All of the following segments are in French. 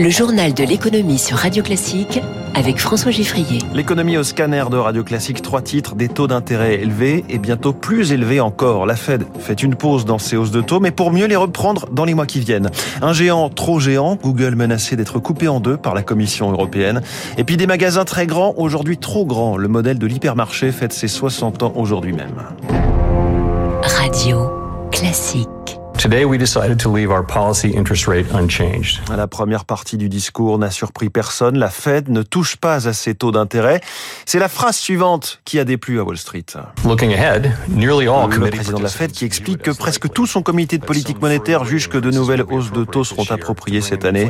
Le journal de l'économie sur Radio Classique avec François Giffrier. L'économie au scanner de Radio Classique, trois titres, des taux d'intérêt élevés et bientôt plus élevés encore. La Fed fait une pause dans ses hausses de taux, mais pour mieux les reprendre dans les mois qui viennent. Un géant trop géant, Google menacé d'être coupé en deux par la Commission européenne. Et puis des magasins très grands, aujourd'hui trop grands. Le modèle de l'hypermarché fête ses 60 ans aujourd'hui même. Radio Classique. Today, we decided to leave our policy interest rate unchanged. La première partie du discours n'a surpris personne. La Fed ne touche pas à ses taux d'intérêt. C'est la phrase suivante qui a déplu à Wall Street. Looking ahead, nearly all Le président de la Fed qui explique que presque tout son comité de politique monétaire juge que de nouvelles hausses de taux seront appropriées cette année.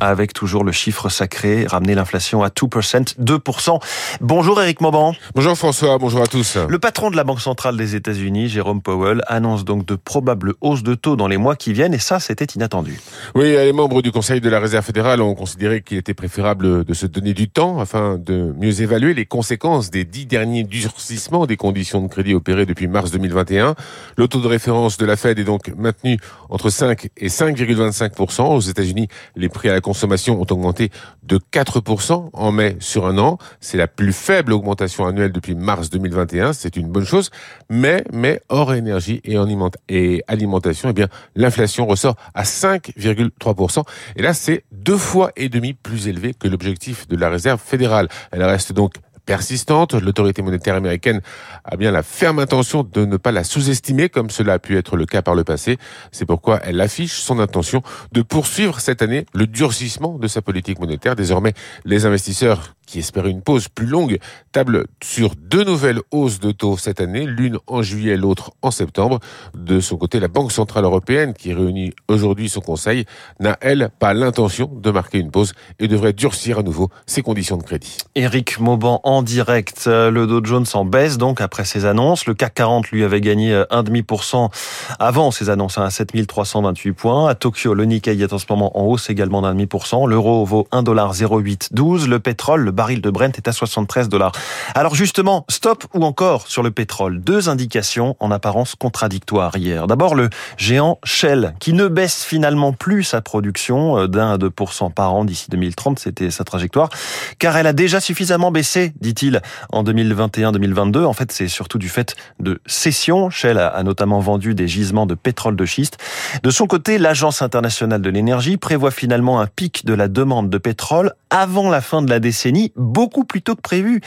Avec toujours le chiffre sacré, ramener l'inflation à 2%, 2%. Bonjour Eric Mauban. Bonjour François, bonjour à tous. Le patron de la Banque centrale des États-Unis, Jérôme Powell, annonce donc de probables hausses de taux dans les mois qui viennent et ça, c'était inattendu. Oui, les membres du Conseil de la Réserve fédérale ont considéré qu'il était préférable de se donner du temps afin de mieux évaluer les conséquences des dix derniers durcissements des conditions de crédit opérés depuis mars 2021. Le taux de référence de la Fed est donc maintenu entre 5 et 5,25%. Aux États-Unis, les prix à la consommation ont augmenté de 4% en mai sur un an. C'est la plus faible augmentation annuelle depuis mars 2021. C'est une bonne chose. Mais, mais hors énergie et en et alimentation, eh l'inflation ressort à 5,3%. Et là, c'est deux fois et demi plus élevé que l'objectif de la réserve fédérale. Elle reste donc persistante. L'autorité monétaire américaine a bien la ferme intention de ne pas la sous-estimer comme cela a pu être le cas par le passé. C'est pourquoi elle affiche son intention de poursuivre cette année le durcissement de sa politique monétaire. Désormais, les investisseurs qui espéraient une pause plus longue tablent sur deux nouvelles hausses de taux cette année, l'une en juillet, l'autre en septembre. De son côté, la Banque Centrale Européenne, qui réunit aujourd'hui son conseil, n'a, elle, pas l'intention de marquer une pause et devrait durcir à nouveau ses conditions de crédit. Éric Mauban en direct. Le Dow Jones en baisse donc après ses annonces. Le CAC 40 lui avait gagné 1,5% avant ses annonces à 7328 points. À Tokyo, le Nikkei est en ce moment en hausse également d'un demi pour cent. L'euro vaut 1,0812. Le pétrole, le baril de Brent est à 73 dollars. Alors justement, stop ou encore sur le pétrole? Deux indications en apparence contradictoires hier. D'abord le géant Shell qui ne baisse finalement plus sa production euh, d'un à 2% par an d'ici 2030. C'était sa trajectoire. Car elle a déjà suffisamment baissé dit-il, en 2021-2022. En fait, c'est surtout du fait de cession. Shell a notamment vendu des gisements de pétrole de schiste. De son côté, l'Agence internationale de l'énergie prévoit finalement un pic de la demande de pétrole avant la fin de la décennie, beaucoup plus tôt que prévu,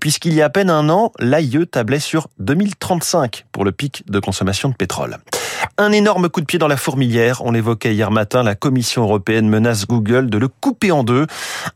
puisqu'il y a à peine un an, l'AIE tablait sur 2035 pour le pic de consommation de pétrole. Un énorme coup de pied dans la fourmilière. On l'évoquait hier matin, la Commission européenne menace Google de le couper en deux.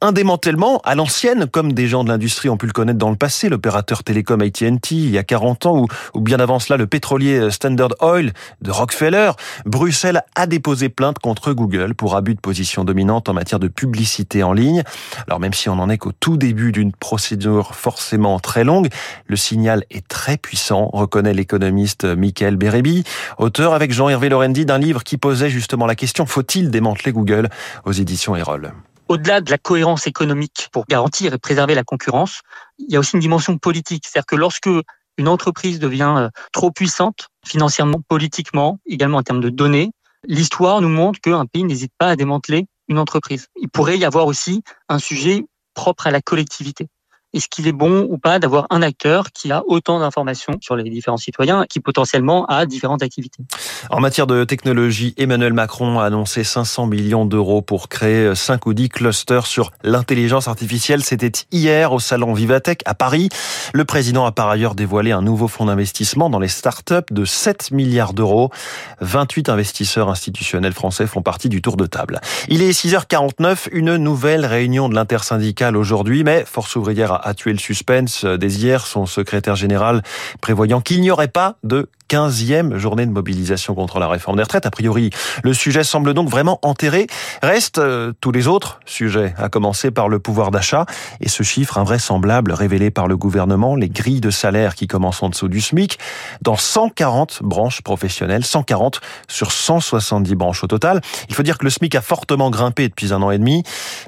Un démantèlement à l'ancienne, comme des gens de l'industrie ont pu le connaître dans le passé, l'opérateur télécom AT&T il y a 40 ans, ou, bien avant cela le pétrolier Standard Oil de Rockefeller. Bruxelles a déposé plainte contre Google pour abus de position dominante en matière de publicité en ligne. Alors même si on en est qu'au tout début d'une procédure forcément très longue, le signal est très puissant, reconnaît l'économiste Michael Bérébi, auteur avec Jean-Hervé Lorendi d'un livre qui posait justement la question faut-il démanteler Google aux éditions Erol? Au-delà de la cohérence économique pour garantir et préserver la concurrence, il y a aussi une dimension politique. C'est-à-dire que lorsque une entreprise devient euh, trop puissante, financièrement, politiquement, également en termes de données, l'histoire nous montre qu'un pays n'hésite pas à démanteler une entreprise. Il pourrait y avoir aussi un sujet propre à la collectivité est-ce qu'il est bon ou pas d'avoir un acteur qui a autant d'informations sur les différents citoyens qui potentiellement a différentes activités? En matière de technologie, Emmanuel Macron a annoncé 500 millions d'euros pour créer 5 ou 10 clusters sur l'intelligence artificielle. C'était hier au salon Vivatech à Paris. Le président a par ailleurs dévoilé un nouveau fonds d'investissement dans les startups de 7 milliards d'euros. 28 investisseurs institutionnels français font partie du tour de table. Il est 6h49, une nouvelle réunion de l'intersyndicale aujourd'hui, mais Force ouvrière a tué le suspense dès hier, son secrétaire général prévoyant qu'il n'y aurait pas de 15e journée de mobilisation contre la réforme des retraites. A priori, le sujet semble donc vraiment enterré. Restent euh, tous les autres sujets, à commencer par le pouvoir d'achat et ce chiffre invraisemblable révélé par le gouvernement, les grilles de salaire qui commencent en dessous du SMIC dans 140 branches professionnelles, 140 sur 170 branches au total. Il faut dire que le SMIC a fortement grimpé depuis un an et demi,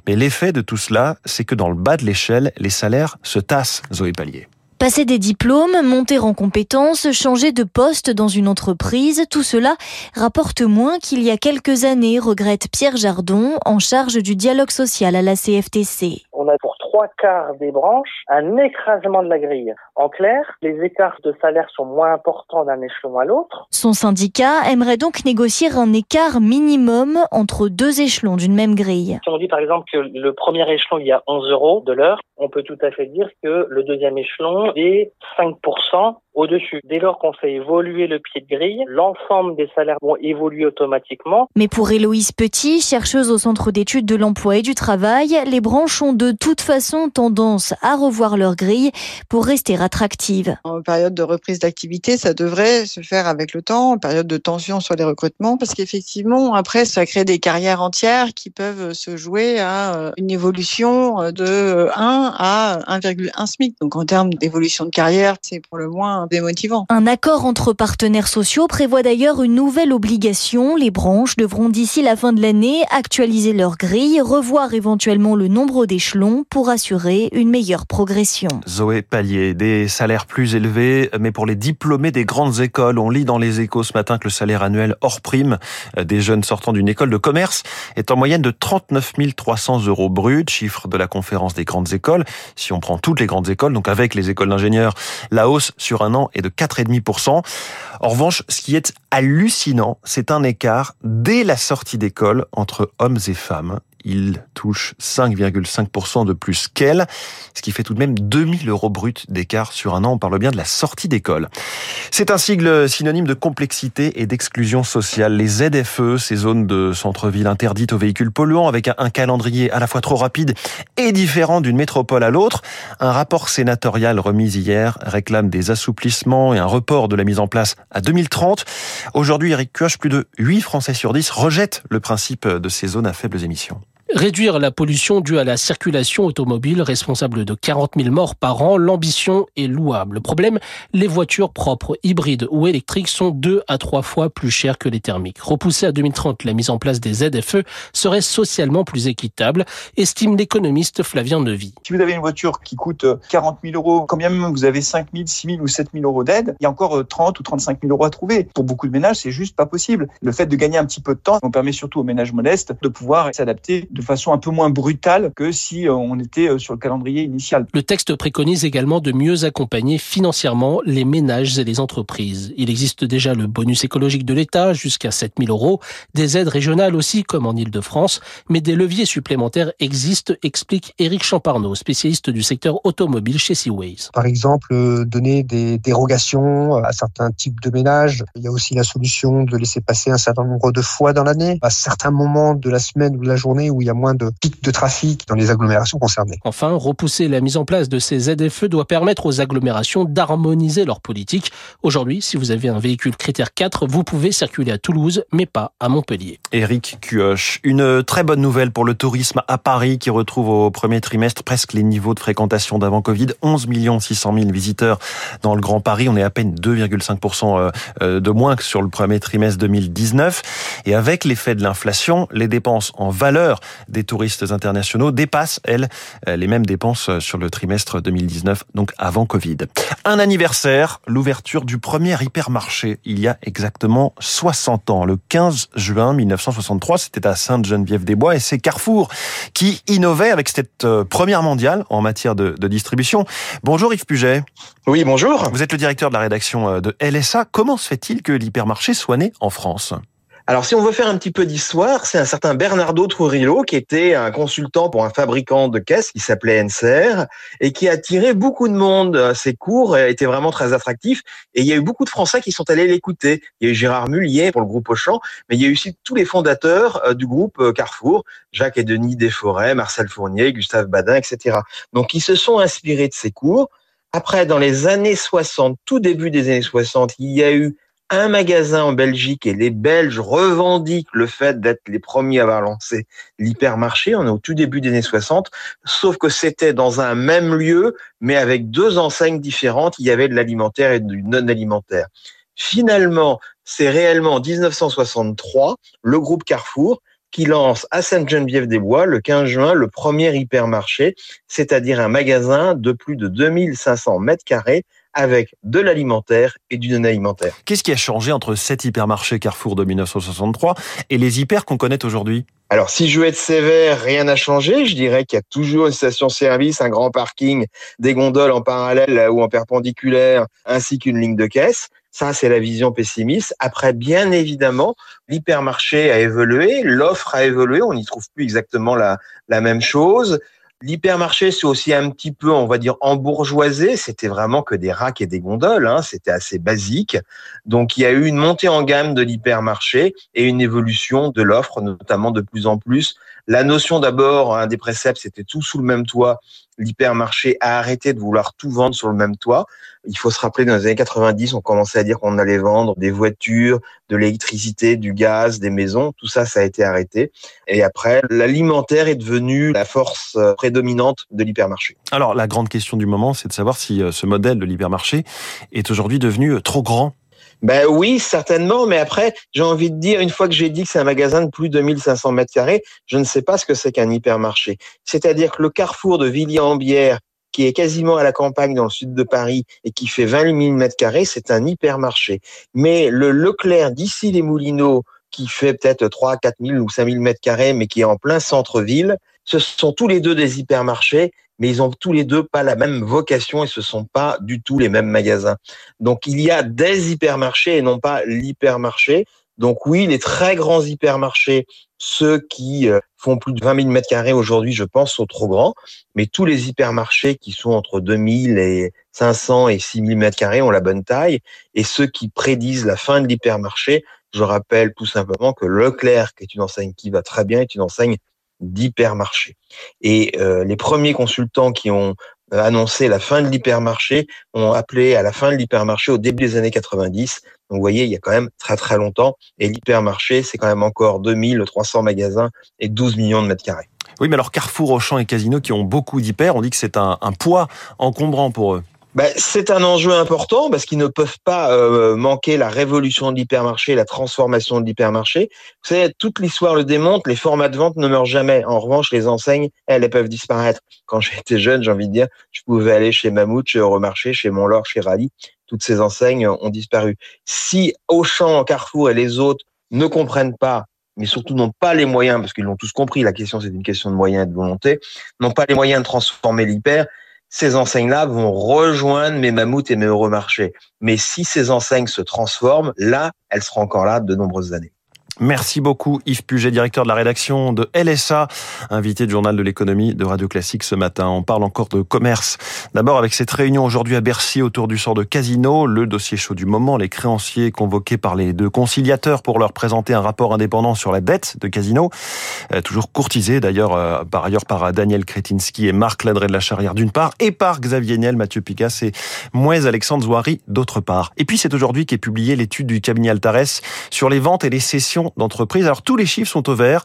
mais l'effet de tout cela, c'est que dans le bas de l'échelle, les salaires se tassent, Zoé Pallier. Passer des diplômes, monter en compétences, changer de poste dans une entreprise, tout cela rapporte moins qu'il y a quelques années, regrette Pierre Jardon, en charge du dialogue social à la CFTC. A pour trois quarts des branches un écrasement de la grille. En clair, les écarts de salaire sont moins importants d'un échelon à l'autre. Son syndicat aimerait donc négocier un écart minimum entre deux échelons d'une même grille. Si on dit par exemple que le premier échelon il y a 11 euros de l'heure, on peut tout à fait dire que le deuxième échelon est 5% au-dessus. Dès lors qu'on fait évoluer le pied de grille, l'ensemble des salaires vont évoluer automatiquement. Mais pour Héloïse Petit, chercheuse au Centre d'études de l'emploi et du travail, les branches ont de toute façon tendance à revoir leur grille pour rester attractives. En période de reprise d'activité, ça devrait se faire avec le temps, en période de tension sur les recrutements, parce qu'effectivement, après, ça crée des carrières entières qui peuvent se jouer à euh, une évolution de 1 à 1,1 SMIC. Donc en termes d'évolution de carrière, c'est pour le moins démotivant. Un accord entre partenaires sociaux prévoit d'ailleurs une nouvelle obligation. Les branches devront d'ici la fin de l'année actualiser leur grille, revoir éventuellement le nombre d'échelons pour assurer une meilleure progression. Zoé Pallier, des salaires plus élevés, mais pour les diplômés des grandes écoles. On lit dans les échos ce matin que le salaire annuel hors prime des jeunes sortant d'une école de commerce est en moyenne de 39 300 euros bruts, chiffre de la conférence des grandes écoles. Si on prend toutes les grandes écoles, donc avec les écoles d'ingénieurs, la hausse sur un an est de 4,5%. En revanche, ce qui est hallucinant, c'est un écart dès la sortie d'école entre hommes et femmes il touche 5,5% de plus qu'elle, ce qui fait tout de même 2000 euros bruts d'écart sur un an. On parle bien de la sortie d'école. C'est un sigle synonyme de complexité et d'exclusion sociale. Les ZFE, ces zones de centre-ville interdites aux véhicules polluants, avec un calendrier à la fois trop rapide et différent d'une métropole à l'autre. Un rapport sénatorial remis hier réclame des assouplissements et un report de la mise en place à 2030. Aujourd'hui, Eric Kioch, plus de 8 Français sur 10 rejettent le principe de ces zones à faibles émissions. Réduire la pollution due à la circulation automobile, responsable de 40 000 morts par an, l'ambition est louable. Le problème, les voitures propres, hybrides ou électriques sont deux à trois fois plus chères que les thermiques. Repousser à 2030 la mise en place des ZFE serait socialement plus équitable, estime l'économiste Flavien Nevy. Si vous avez une voiture qui coûte 40 000 euros, quand même vous avez 5 000, 6 000 ou 7 000 euros d'aide, il y a encore 30 ou 35 000 euros à trouver. Pour beaucoup de ménages, c'est juste pas possible. Le fait de gagner un petit peu de temps, on permet surtout aux ménages modestes de pouvoir s'adapter façon un peu moins brutale que si euh, on était euh, sur le calendrier initial. Le texte préconise également de mieux accompagner financièrement les ménages et les entreprises. Il existe déjà le bonus écologique de l'État jusqu'à 7000 euros, des aides régionales aussi comme en Ile-de-France, mais des leviers supplémentaires existent, explique Éric Champarneau, spécialiste du secteur automobile chez Seaways. Par exemple, euh, donner des dérogations à certains types de ménages. Il y a aussi la solution de laisser passer un certain nombre de fois dans l'année, à certains moments de la semaine ou de la journée où il y a moins de pics de trafic dans les agglomérations concernées. Enfin, repousser la mise en place de ces ZFE doit permettre aux agglomérations d'harmoniser leur politique. Aujourd'hui, si vous avez un véhicule critère 4, vous pouvez circuler à Toulouse, mais pas à Montpellier. Éric Cuoche, une très bonne nouvelle pour le tourisme à Paris qui retrouve au premier trimestre presque les niveaux de fréquentation d'avant Covid. 11 600 000 visiteurs dans le Grand Paris. On est à peine 2,5% euh, euh, de moins que sur le premier trimestre 2019. Et avec l'effet de l'inflation, les dépenses en valeur des touristes internationaux dépassent, elles, euh, les mêmes dépenses euh, sur le trimestre 2019, donc avant Covid. Un anniversaire, l'ouverture du premier hypermarché il y a exactement 60 ans, le 15 juin 1963, c'était à Sainte-Geneviève-des-Bois et c'est Carrefour qui innovait avec cette euh, première mondiale en matière de, de distribution. Bonjour Yves Puget. Oui, bonjour. Vous êtes le directeur de la rédaction de LSA. Comment se fait-il que l'hypermarché soit né en France? Alors, si on veut faire un petit peu d'histoire, c'est un certain Bernardo Trujillo qui était un consultant pour un fabricant de caisses qui s'appelait NCR et qui a attiré beaucoup de monde. Ses cours étaient vraiment très attractifs et il y a eu beaucoup de Français qui sont allés l'écouter. Il y a eu Gérard Mullier pour le groupe Auchan, mais il y a eu aussi tous les fondateurs euh, du groupe euh, Carrefour, Jacques et Denis Desforêts, Marcel Fournier, Gustave Badin, etc. Donc, ils se sont inspirés de ces cours. Après, dans les années 60, tout début des années 60, il y a eu un magasin en Belgique et les Belges revendiquent le fait d'être les premiers à avoir lancé l'hypermarché. On est au tout début des années 60, sauf que c'était dans un même lieu, mais avec deux enseignes différentes. Il y avait de l'alimentaire et du non alimentaire. Finalement, c'est réellement en 1963 le groupe Carrefour qui lance à Sainte-Geneviève-des-Bois le 15 juin le premier hypermarché, c'est-à-dire un magasin de plus de 2500 mètres carrés avec de l'alimentaire et du non-alimentaire. Qu'est-ce qui a changé entre cet hypermarché Carrefour de 1963 et les hyper qu'on connaît aujourd'hui? Alors, si je veux être sévère, rien n'a changé. Je dirais qu'il y a toujours une station-service, un grand parking, des gondoles en parallèle ou en perpendiculaire, ainsi qu'une ligne de caisse. Ça, c'est la vision pessimiste. Après, bien évidemment, l'hypermarché a évolué, l'offre a évolué, on n'y trouve plus exactement la, la même chose. L'hypermarché, c'est aussi un petit peu, on va dire, embourgeoisé. C'était vraiment que des racks et des gondoles. Hein. C'était assez basique. Donc, il y a eu une montée en gamme de l'hypermarché et une évolution de l'offre, notamment de plus en plus. La notion d'abord, un des préceptes, c'était tout sous le même toit. L'hypermarché a arrêté de vouloir tout vendre sur le même toit. Il faut se rappeler, dans les années 90, on commençait à dire qu'on allait vendre des voitures, de l'électricité, du gaz, des maisons. Tout ça, ça a été arrêté. Et après, l'alimentaire est devenu la force euh, prédominante de l'hypermarché. Alors, la grande question du moment, c'est de savoir si euh, ce modèle de l'hypermarché est aujourd'hui devenu euh, trop grand ben oui, certainement, mais après, j'ai envie de dire, une fois que j'ai dit que c'est un magasin de plus de 1500 mètres carrés, je ne sais pas ce que c'est qu'un hypermarché. C'est-à-dire que le carrefour de Villiers-en-Bière, qui est quasiment à la campagne dans le sud de Paris et qui fait 20 000 mètres carrés, c'est un hypermarché. Mais le Leclerc d'ici les Moulineaux, qui fait peut-être 3 4 000 ou 5 000 mètres carrés, mais qui est en plein centre-ville, ce sont tous les deux des hypermarchés, mais ils ont tous les deux pas la même vocation et ce sont pas du tout les mêmes magasins. Donc il y a des hypermarchés et non pas l'hypermarché. Donc oui, les très grands hypermarchés, ceux qui euh, font plus de 20 000 mètres carrés aujourd'hui, je pense, sont trop grands. Mais tous les hypermarchés qui sont entre 2000 et 500 et 6 000 mètres carrés ont la bonne taille. Et ceux qui prédisent la fin de l'hypermarché, je rappelle tout simplement que Leclerc, qui est une enseigne qui va très bien, est une enseigne d'hypermarché. Et euh, les premiers consultants qui ont euh, annoncé la fin de l'hypermarché ont appelé à la fin de l'hypermarché au début des années 90. Donc vous voyez, il y a quand même très très longtemps. Et l'hypermarché, c'est quand même encore 2300 magasins et 12 millions de mètres carrés. Oui, mais alors Carrefour, Auchan et Casino qui ont beaucoup d'hyper, on dit que c'est un, un poids encombrant pour eux. Ben, c'est un enjeu important parce qu'ils ne peuvent pas euh, manquer la révolution de l'hypermarché, la transformation de l'hypermarché. Vous savez, toute l'histoire le démontre, les formats de vente ne meurent jamais. En revanche, les enseignes, elles, elles peuvent disparaître. Quand j'étais jeune, j'ai envie de dire, je pouvais aller chez Mammouth, chez Euromarché, chez Montlore, chez Rally. Toutes ces enseignes ont disparu. Si Auchan, Carrefour et les autres ne comprennent pas mais surtout n'ont pas les moyens, parce qu'ils l'ont tous compris, la question c'est une question de moyens et de volonté, n'ont pas les moyens de transformer l'hyper, ces enseignes-là vont rejoindre mes mammouths et mes euromarchés. Mais si ces enseignes se transforment, là, elles seront encore là de nombreuses années. Merci beaucoup Yves Puget, directeur de la rédaction de LSA, invité du journal de l'économie de Radio Classique ce matin. On parle encore de commerce. D'abord avec cette réunion aujourd'hui à Bercy autour du sort de Casino, le dossier chaud du moment, les créanciers convoqués par les deux conciliateurs pour leur présenter un rapport indépendant sur la dette de Casino, euh, toujours courtisé d'ailleurs euh, par ailleurs par Daniel Kretinsky et Marc Ladré de la Charrière d'une part, et par Xavier Niel, Mathieu Picasse et Mouez Alexandre Zouari d'autre part. Et puis c'est aujourd'hui qu'est publiée l'étude du cabinet Altares sur les ventes et les cessions d'entreprises. Alors tous les chiffres sont au vert.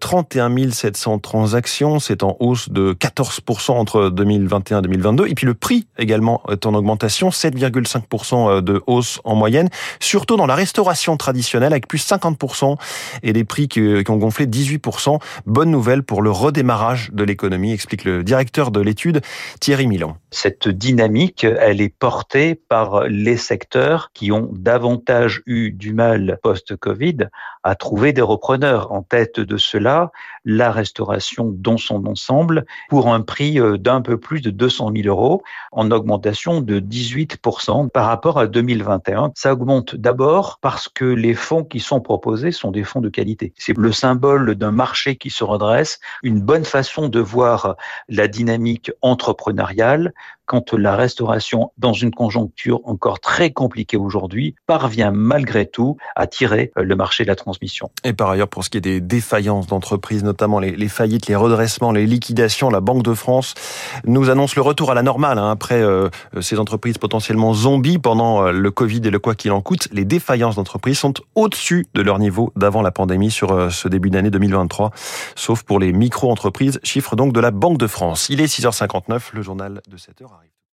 31 euh, 700 transactions, c'est en hausse de 14% entre 2021 et 2022. Et puis le prix également est en augmentation, 7,5% euh, de hausse en moyenne, surtout dans la restauration traditionnelle avec plus 50% et des prix qui ont gonflé 18%. Bonne nouvelle pour le redémarrage de l'économie, explique le directeur de l'étude Thierry Milan. Cette dynamique, elle est portée par les secteurs qui ont davantage eu du mal post-Covid à trouver des repreneurs. En tête de cela, la restauration dans son ensemble pour un prix euh, d'un peu plus de 200 000 euros en augmentation de 18% par rapport à 2021. Ça augmente d'abord parce que les fonds qui sont proposés sont des fonds de qualité. C'est le symbole d'un marché qui se redresse, une bonne façon de voir la dynamique entrepreneuriale quand la restauration, dans une conjoncture encore très compliquée aujourd'hui, parvient malgré tout à tirer le marché de la transmission. Et par ailleurs, pour ce qui est des défaillances d'entreprises, notamment les, faillites, les redressements, les liquidations, la Banque de France nous annonce le retour à la normale hein, après euh, ces entreprises potentiellement zombies pendant euh, le Covid et le quoi qu'il en coûte. Les défaillances d'entreprises sont au-dessus de leur niveau d'avant la pandémie sur euh, ce début d'année 2023, sauf pour les micro-entreprises, chiffre donc de la Banque de France. Il est 6h59, le journal de 7 h